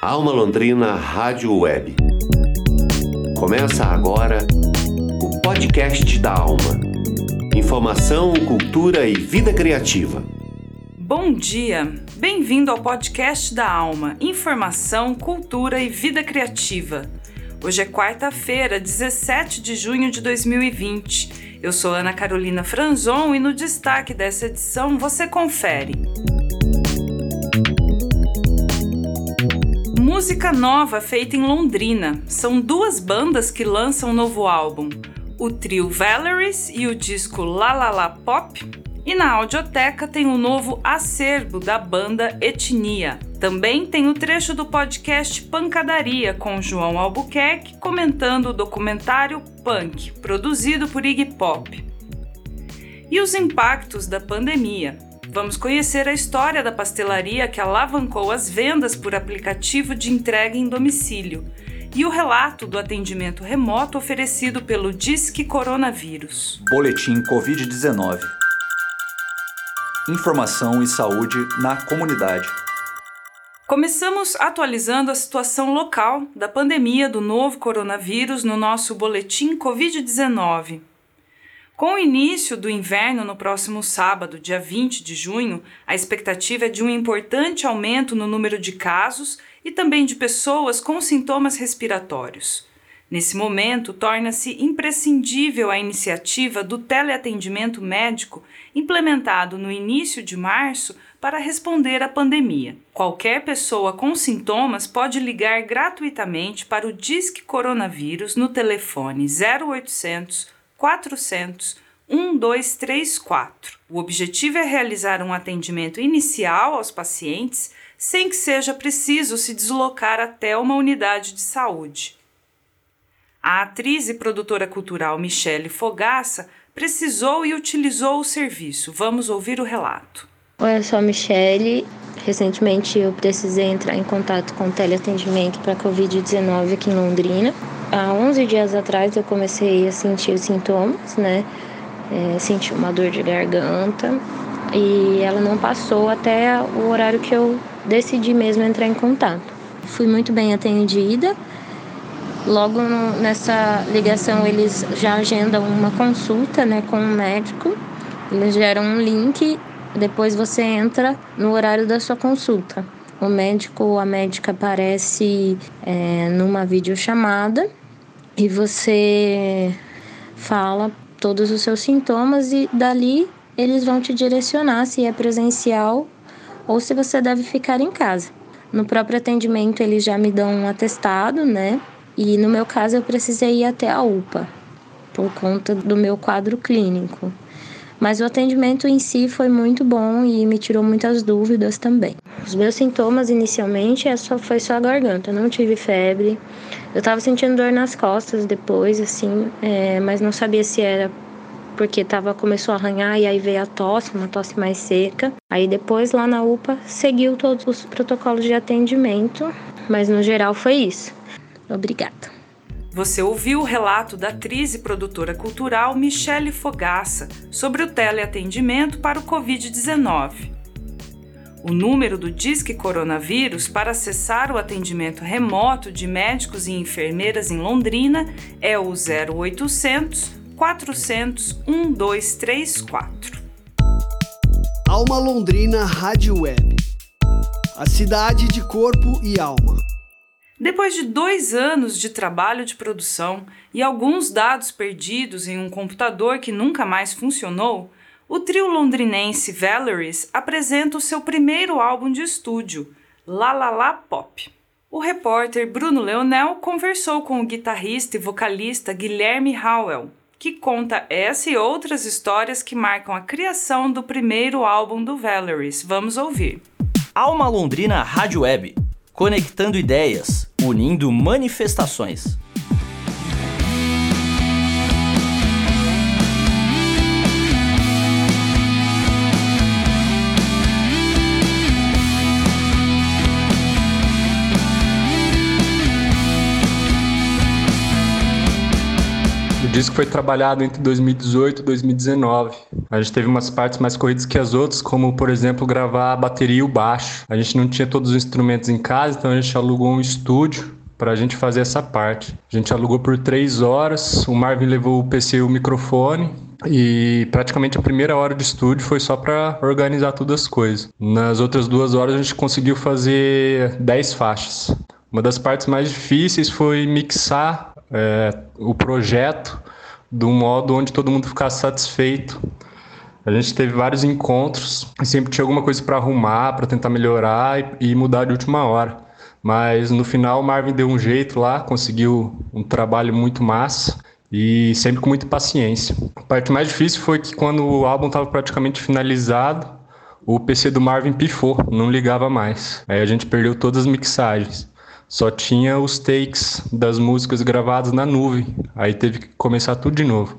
Alma Londrina Rádio Web. Começa agora o podcast da Alma. Informação, cultura e vida criativa. Bom dia! Bem-vindo ao podcast da Alma. Informação, cultura e vida criativa. Hoje é quarta-feira, 17 de junho de 2020. Eu sou Ana Carolina Franzon e no destaque dessa edição você confere. Música nova feita em Londrina. São duas bandas que lançam um novo álbum. O trio Valeries e o disco La La La Pop. E na audioteca tem o um novo acervo da banda Etnia. Também tem o trecho do podcast Pancadaria com João Albuquerque comentando o documentário Punk, produzido por Iggy Pop. E os impactos da pandemia. Vamos conhecer a história da pastelaria que alavancou as vendas por aplicativo de entrega em domicílio e o relato do atendimento remoto oferecido pelo Disque Coronavírus. Boletim Covid-19. Informação e saúde na comunidade. Começamos atualizando a situação local da pandemia do novo coronavírus no nosso boletim Covid-19. Com o início do inverno no próximo sábado, dia 20 de junho, a expectativa é de um importante aumento no número de casos e também de pessoas com sintomas respiratórios. Nesse momento, torna-se imprescindível a iniciativa do teleatendimento médico implementado no início de março para responder à pandemia. Qualquer pessoa com sintomas pode ligar gratuitamente para o Disque Coronavírus no telefone 0800 400 1234. O objetivo é realizar um atendimento inicial aos pacientes sem que seja preciso se deslocar até uma unidade de saúde. A atriz e produtora cultural Michele Fogaça precisou e utilizou o serviço. Vamos ouvir o relato. Oi, eu sou a Michele. Recentemente eu precisei entrar em contato com o teleatendimento para Covid-19 aqui em Londrina há 11 dias atrás eu comecei a sentir sintomas, né? É, senti uma dor de garganta e ela não passou até o horário que eu decidi mesmo entrar em contato. Fui muito bem atendida. Logo no, nessa ligação eles já agendam uma consulta, né, com um médico. Eles geram um link, depois você entra no horário da sua consulta. O médico ou a médica aparece é, numa videochamada e você fala todos os seus sintomas e dali eles vão te direcionar se é presencial ou se você deve ficar em casa. No próprio atendimento eles já me dão um atestado, né? E no meu caso eu precisei ir até a UPA por conta do meu quadro clínico. Mas o atendimento em si foi muito bom e me tirou muitas dúvidas também. Os meus sintomas inicialmente é foi só a garganta, não tive febre. Eu tava sentindo dor nas costas depois, assim, é, mas não sabia se era porque tava, começou a arranhar e aí veio a tosse, uma tosse mais seca. Aí depois lá na UPA seguiu todos os protocolos de atendimento, mas no geral foi isso. Obrigada. Você ouviu o relato da atriz e produtora cultural Michele Fogaça sobre o teleatendimento para o Covid-19. O número do Disque Coronavírus para acessar o atendimento remoto de médicos e enfermeiras em Londrina é o 0800 400 1234. Alma Londrina Rádio Web. A cidade de corpo e alma. Depois de dois anos de trabalho de produção e alguns dados perdidos em um computador que nunca mais funcionou, o trio londrinense Valeries apresenta o seu primeiro álbum de estúdio, La La La Pop. O repórter Bruno Leonel conversou com o guitarrista e vocalista Guilherme Howell, que conta essa e outras histórias que marcam a criação do primeiro álbum do Valeries. Vamos ouvir. Alma Londrina Rádio Web, conectando ideias unindo manifestações. Disco foi trabalhado entre 2018 e 2019. A gente teve umas partes mais corridas que as outras, como, por exemplo, gravar a bateria e o baixo. A gente não tinha todos os instrumentos em casa, então a gente alugou um estúdio para a gente fazer essa parte. A gente alugou por três horas, o Marvin levou o PC e o microfone, e praticamente a primeira hora de estúdio foi só para organizar todas as coisas. Nas outras duas horas a gente conseguiu fazer 10 faixas. Uma das partes mais difíceis foi mixar é, o projeto de um modo onde todo mundo ficasse satisfeito. A gente teve vários encontros e sempre tinha alguma coisa para arrumar, para tentar melhorar e, e mudar de última hora. Mas no final o Marvin deu um jeito lá, conseguiu um trabalho muito massa e sempre com muita paciência. A parte mais difícil foi que quando o álbum estava praticamente finalizado, o PC do Marvin pifou, não ligava mais. Aí a gente perdeu todas as mixagens. Só tinha os takes das músicas gravadas na nuvem. Aí teve que começar tudo de novo.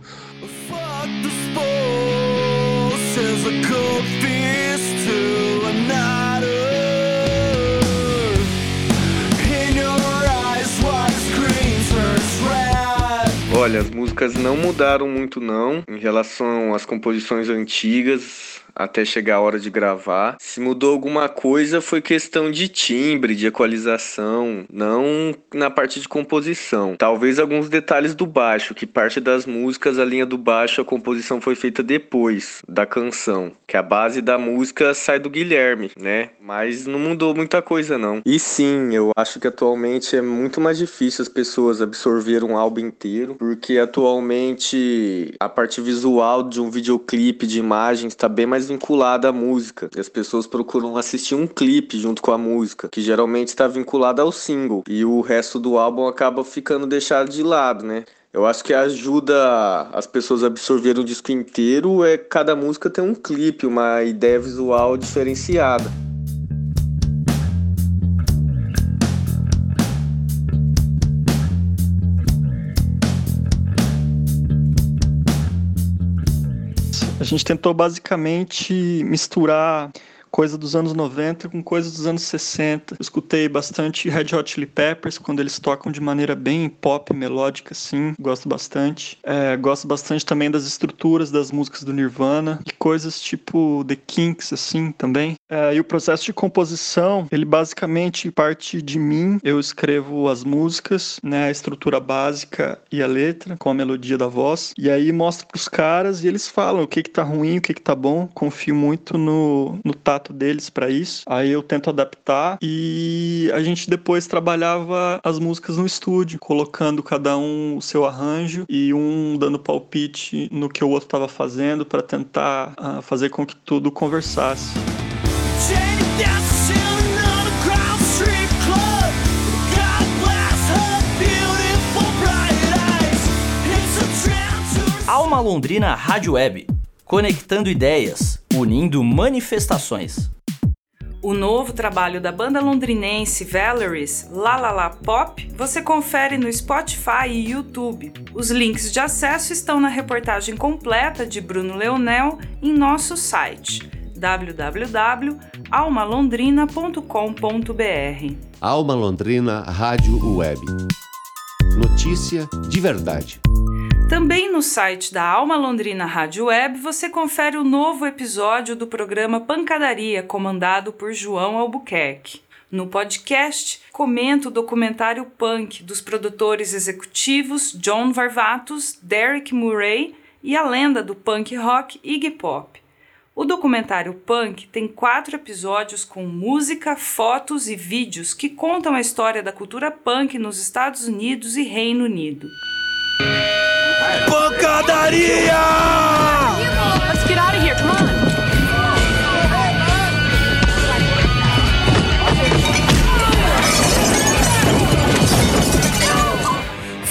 Olha, as músicas não mudaram muito não em relação às composições antigas até chegar a hora de gravar. Se mudou alguma coisa foi questão de timbre, de equalização, não na parte de composição. Talvez alguns detalhes do baixo, que parte das músicas, a linha do baixo, a composição foi feita depois da canção, que a base da música sai do Guilherme, né? Mas não mudou muita coisa não. E sim, eu acho que atualmente é muito mais difícil as pessoas absorver um álbum inteiro, porque atualmente a parte visual de um videoclipe de imagens está bem mais vinculada à música. E as pessoas procuram assistir um clipe junto com a música, que geralmente está vinculada ao single. E o resto do álbum acaba ficando deixado de lado, né? Eu acho que ajuda as pessoas a absorverem o disco inteiro é cada música ter um clipe, uma ideia visual diferenciada. A gente tentou basicamente misturar coisa dos anos 90 com coisa dos anos 60. Eu escutei bastante Red Hot Chili Peppers quando eles tocam de maneira bem pop, melódica, assim. Gosto bastante. É, gosto bastante também das estruturas das músicas do Nirvana e coisas tipo The Kinks, assim, também. É, e o processo de composição, ele basicamente parte de mim. Eu escrevo as músicas, né, a estrutura básica e a letra, com a melodia da voz. E aí mostro pros caras e eles falam o que que tá ruim, o que que tá bom. Confio muito no, no tato deles para isso. Aí eu tento adaptar e a gente depois trabalhava as músicas no estúdio, colocando cada um o seu arranjo e um dando palpite no que o outro estava fazendo para tentar uh, fazer com que tudo conversasse. Alma Londrina Rádio Web, conectando ideias unindo manifestações. O novo trabalho da banda londrinense Valeries, La La La Pop, você confere no Spotify e YouTube. Os links de acesso estão na reportagem completa de Bruno Leonel em nosso site www.almalondrina.com.br. Alma Londrina Rádio Web. Notícia de verdade. Também no site da Alma Londrina Rádio Web você confere o novo episódio do programa Pancadaria, comandado por João Albuquerque. No podcast, comento o documentário Punk dos produtores executivos John Varvatos, Derek Murray e a lenda do punk rock Iggy Pop. O documentário Punk tem quatro episódios com música, fotos e vídeos que contam a história da cultura punk nos Estados Unidos e Reino Unido. Pancadaria! Let's get out of here, come on.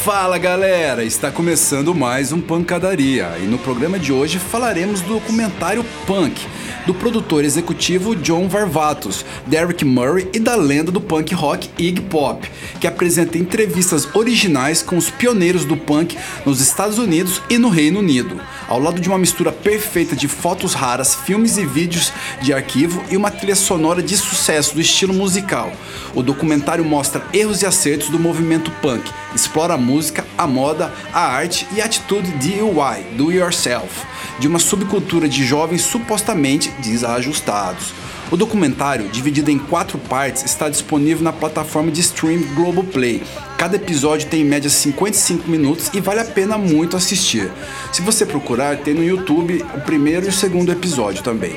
Fala galera, está começando mais um Pancadaria e no programa de hoje falaremos do documentário Punk do produtor executivo John Varvatos, Derek Murray e da lenda do punk rock Iggy Pop, que apresenta entrevistas originais com os pioneiros do punk nos Estados Unidos e no Reino Unido, ao lado de uma mistura perfeita de fotos raras, filmes e vídeos de arquivo e uma trilha sonora de sucesso do estilo musical. O documentário mostra erros e acertos do movimento punk, explora a música, a moda, a arte e a atitude DIY, do yourself, de uma subcultura de jovens supostamente desajustados. O documentário, dividido em quatro partes, está disponível na plataforma de stream Globoplay. Cada episódio tem em média 55 minutos e vale a pena muito assistir. Se você procurar, tem no YouTube o primeiro e o segundo episódio também.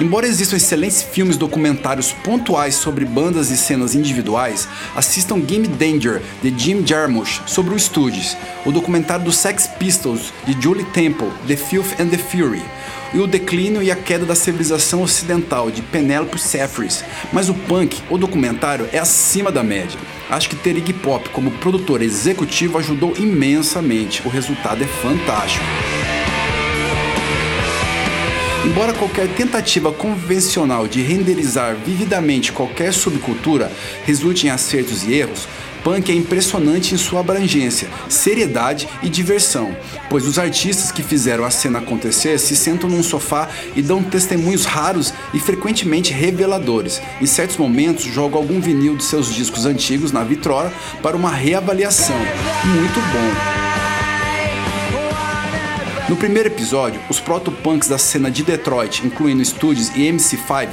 Embora existam excelentes filmes documentários pontuais sobre bandas e cenas individuais, assistam Game Danger, de Jim Jarmusch, sobre o Stooges, o documentário do Sex Pistols, de Julie Temple, The Filth and the Fury, e o declínio e a queda da civilização ocidental, de Penelope Seffris. Mas o punk, o documentário, é acima da média. Acho que ter Iggy Pop como produtor executivo ajudou imensamente. O resultado é fantástico. Embora qualquer tentativa convencional de renderizar vividamente qualquer subcultura resulte em acertos e erros, punk é impressionante em sua abrangência, seriedade e diversão, pois os artistas que fizeram a cena acontecer se sentam num sofá e dão testemunhos raros e frequentemente reveladores. Em certos momentos, jogam algum vinil de seus discos antigos na vitrola para uma reavaliação. Muito bom. No primeiro episódio, os proto-punks da cena de Detroit, incluindo Studios e MC5,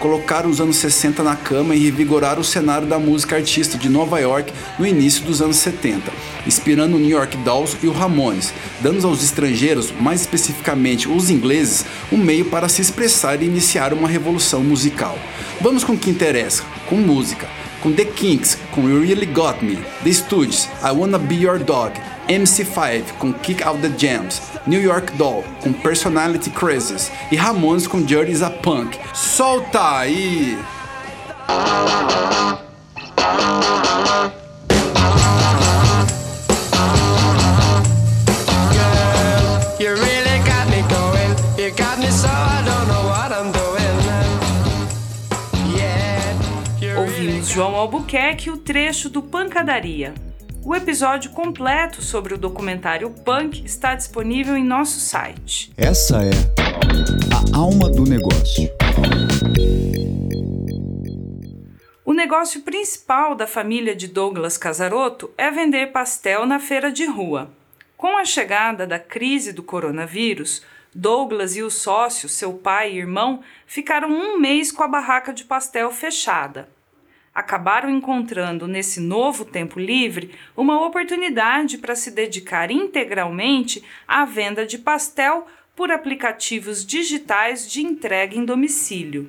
colocaram os anos 60 na cama e revigoraram o cenário da música artista de Nova York no início dos anos 70, inspirando o New York Dolls e o Ramones, dando aos estrangeiros, mais especificamente os ingleses, um meio para se expressar e iniciar uma revolução musical. Vamos com o que interessa, com música. Com The Kinks, com You Really Got Me, The Studios, I Wanna Be Your Dog, MC5 com Kick Out the Jams, New York Doll com Personality Crisis e Ramones com Dirty is a Punk. Solta aí! João Albuquerque o trecho do Pancadaria. O episódio completo sobre o documentário Punk está disponível em nosso site. Essa é a alma do negócio. O negócio principal da família de Douglas Casarotto é vender pastel na feira de rua. Com a chegada da crise do coronavírus, Douglas e os sócios, seu pai e irmão, ficaram um mês com a barraca de pastel fechada acabaram encontrando nesse novo tempo livre uma oportunidade para se dedicar integralmente à venda de pastel por aplicativos digitais de entrega em domicílio.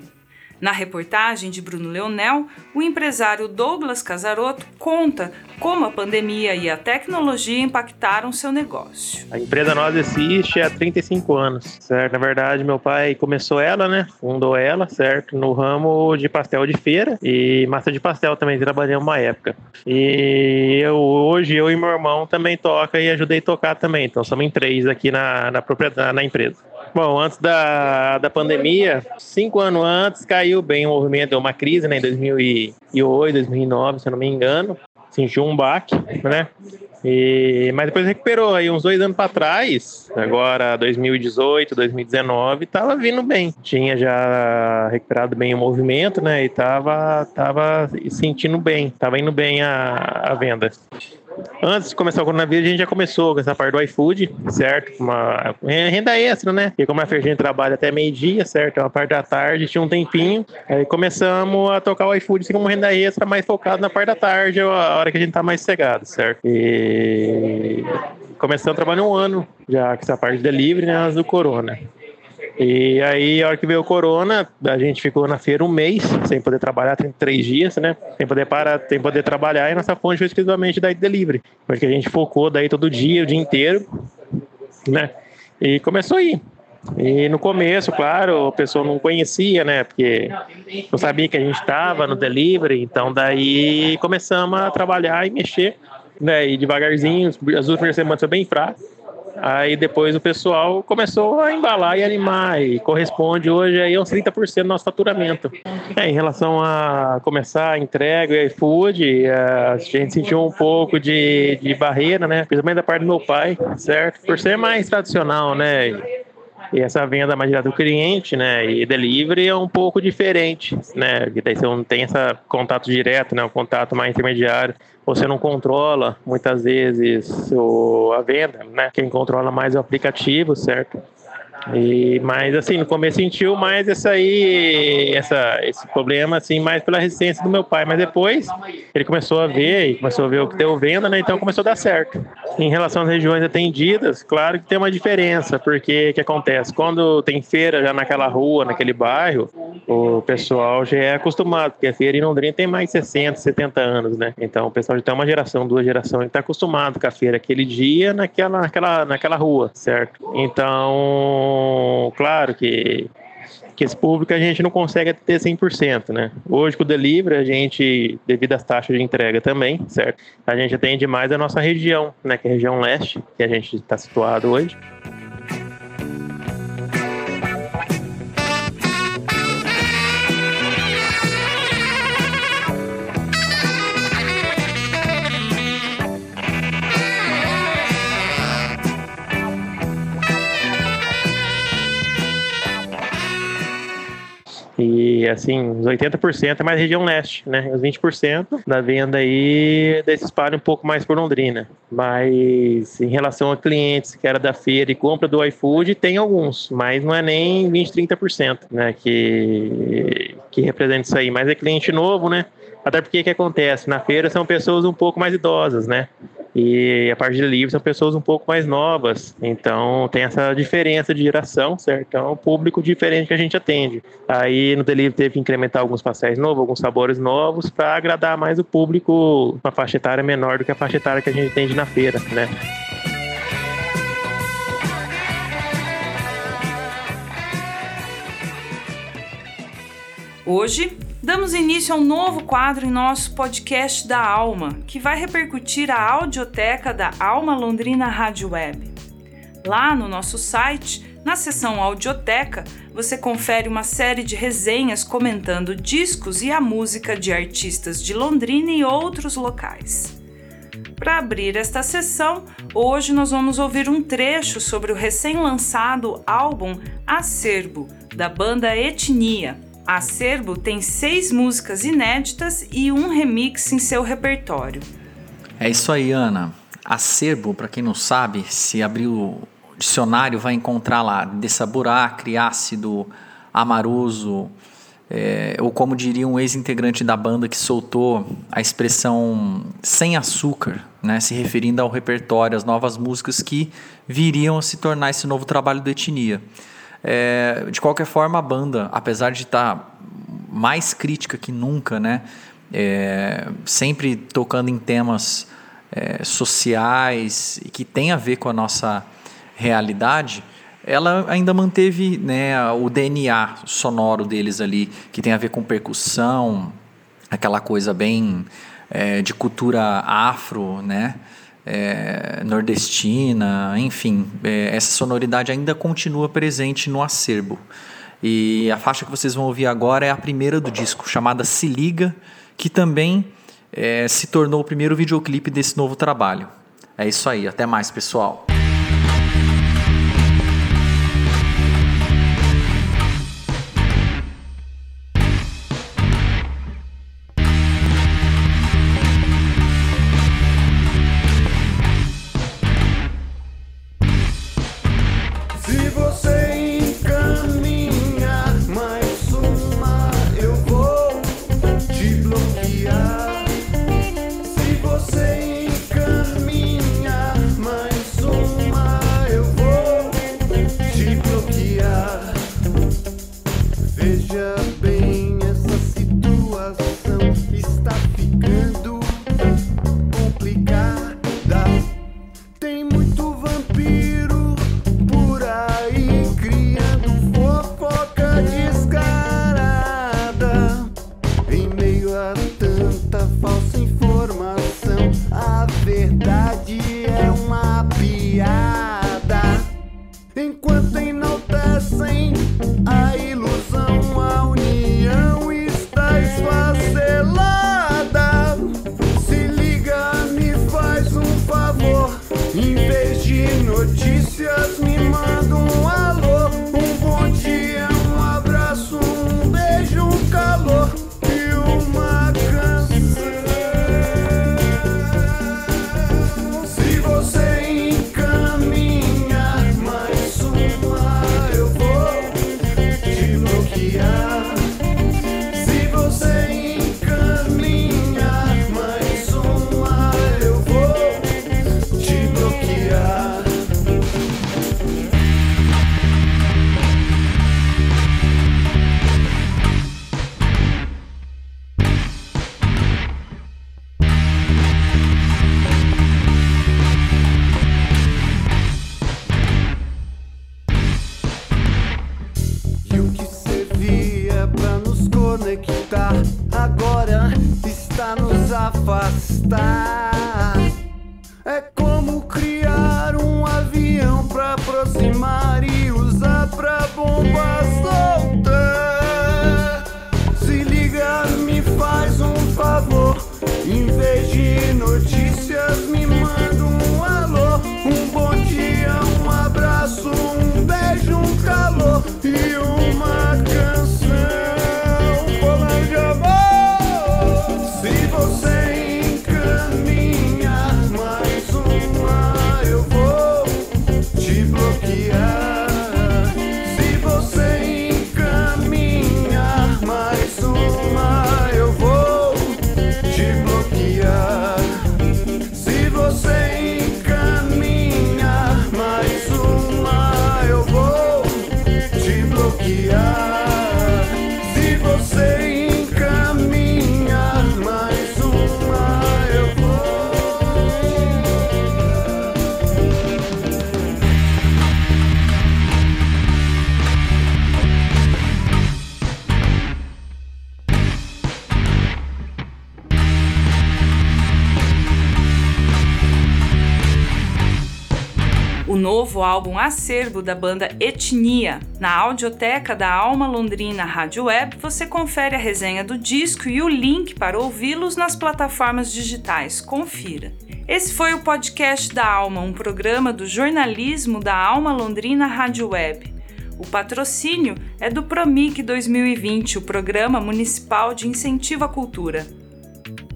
Na reportagem de Bruno Leonel, o empresário Douglas Casarotto conta como a pandemia e a tecnologia impactaram seu negócio. A empresa nós existe há 35 anos, certo? Na verdade, meu pai começou ela, né? Fundou ela, certo? No ramo de pastel de feira e massa de pastel também trabalhei uma época. E eu hoje eu e meu irmão também toca e ajudei a tocar também. Então somos em três aqui na, na na empresa. Bom, antes da, da pandemia, cinco anos antes, caiu bem o movimento, deu uma crise, né, em 2008, 2009, se eu não me engano. Sentiu um baque, né? E, mas depois recuperou aí uns dois anos para trás, agora 2018, 2019, tava vindo bem. Tinha já recuperado bem o movimento, né? E tava, tava sentindo bem, tava indo bem a, a venda. Antes de começar o coronavírus, a gente já começou com essa parte do iFood, certo? Uma renda extra, né? E como a gente trabalha até meio-dia, certo? Uma parte da tarde, tinha um tempinho. Aí começamos a tocar o iFood assim, como renda extra, mais focado na parte da tarde, a hora que a gente tá mais cegado, certo? E começamos a trabalhar um ano já com essa parte de delivery, né? Do corona. E aí, a hora que veio o corona, a gente ficou na feira um mês, sem poder trabalhar, tem três dias, né? Sem poder parar, sem poder trabalhar, e nossa fonte foi exclusivamente da delivery. Porque a gente focou daí todo dia, o dia inteiro, né? E começou aí. E no começo, claro, a pessoa não conhecia, né? Porque não sabia que a gente estava no delivery, então daí começamos a trabalhar e mexer, né? E devagarzinho, as últimas semanas foi bem fraco Aí depois o pessoal começou a embalar e animar e corresponde hoje aí uns 30% do nosso faturamento. É, em relação a começar a entrega e iFood, a gente sentiu um pouco de, de barreira, né? Principalmente da parte do meu pai, certo? Por ser mais tradicional, né? E essa venda mais direta do cliente, né? E delivery é um pouco diferente, né? Porque daí você não tem esse contato direto, né? O contato mais intermediário. Você não controla muitas vezes o, a venda, né? Quem controla mais é o aplicativo, certo? E, mas assim, no começo sentiu mais essa aí, essa, esse problema, assim, mais pela resistência do meu pai. Mas depois ele começou a ver e começou a ver o que deu venda, né? Então começou a dar certo. Em relação às regiões atendidas, claro que tem uma diferença, porque o que acontece? Quando tem feira já naquela rua, naquele bairro, o pessoal já é acostumado, porque a feira em Londrina tem mais de 60, 70 anos, né? Então o pessoal já tem uma geração, duas gerações, está acostumado com a feira aquele dia naquela, naquela, naquela rua, certo? Então, claro que que esse público a gente não consegue ter 100%, né? Hoje com o delivery a gente, devido às taxas de entrega também, certo? A gente atende mais a nossa região, né? Que é a região leste, que a gente está situado hoje. Assim, os 80% é mais região leste, né? Os 20% da venda aí desse espalha um pouco mais por Londrina. Mas em relação a clientes que era da feira e compra do iFood, tem alguns, mas não é nem 20, 30%, né? Que, que representa isso aí. Mas é cliente novo, né? Até porque o que acontece? Na feira são pessoas um pouco mais idosas, né? E a parte de livre são pessoas um pouco mais novas. Então tem essa diferença de geração, certo? Então é um público diferente que a gente atende. Aí no delivery teve que incrementar alguns pastéis novos, alguns sabores novos, para agradar mais o público, uma faixa etária menor do que a faixa etária que a gente atende na feira, né? Hoje, damos início a um novo quadro em nosso podcast da Alma, que vai repercutir a audioteca da Alma Londrina Rádio Web. Lá no nosso site, na seção Audioteca, você confere uma série de resenhas comentando discos e a música de artistas de Londrina e outros locais. Para abrir esta sessão, hoje nós vamos ouvir um trecho sobre o recém-lançado álbum Acerbo, da banda Etnia Acerbo tem seis músicas inéditas e um remix em seu repertório. É isso aí, Ana. Acerbo, para quem não sabe, se abrir o dicionário, vai encontrar lá dessaburacre, ácido, amaroso, é, ou como diria um ex-integrante da banda que soltou a expressão sem açúcar, né, se referindo ao repertório, às novas músicas que viriam a se tornar esse novo trabalho do Etnia. É, de qualquer forma, a banda, apesar de estar tá mais crítica que nunca, né? É, sempre tocando em temas é, sociais e que tem a ver com a nossa realidade, ela ainda manteve né, o DNA sonoro deles ali, que tem a ver com percussão, aquela coisa bem é, de cultura afro, né? É, nordestina, enfim, é, essa sonoridade ainda continua presente no acervo. E a faixa que vocês vão ouvir agora é a primeira do disco, chamada Se Liga, que também é, se tornou o primeiro videoclipe desse novo trabalho. É isso aí, até mais, pessoal. Álbum Acervo da banda Etnia. Na audioteca da Alma Londrina Rádio Web, você confere a resenha do disco e o link para ouvi-los nas plataformas digitais. Confira. Esse foi o podcast da Alma, um programa do jornalismo da Alma Londrina Rádio Web. O patrocínio é do Promic 2020, o Programa Municipal de Incentivo à Cultura.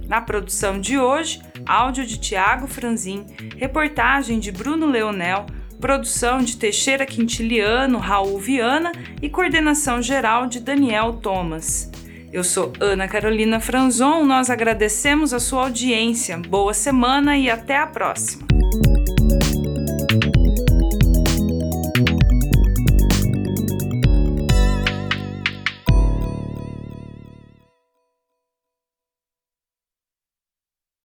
Na produção de hoje, áudio de Tiago Franzin, reportagem de Bruno Leonel, produção de Teixeira Quintiliano, Raul Viana e coordenação geral de Daniel Thomas. Eu sou Ana Carolina Franzon, nós agradecemos a sua audiência, boa semana e até a próxima!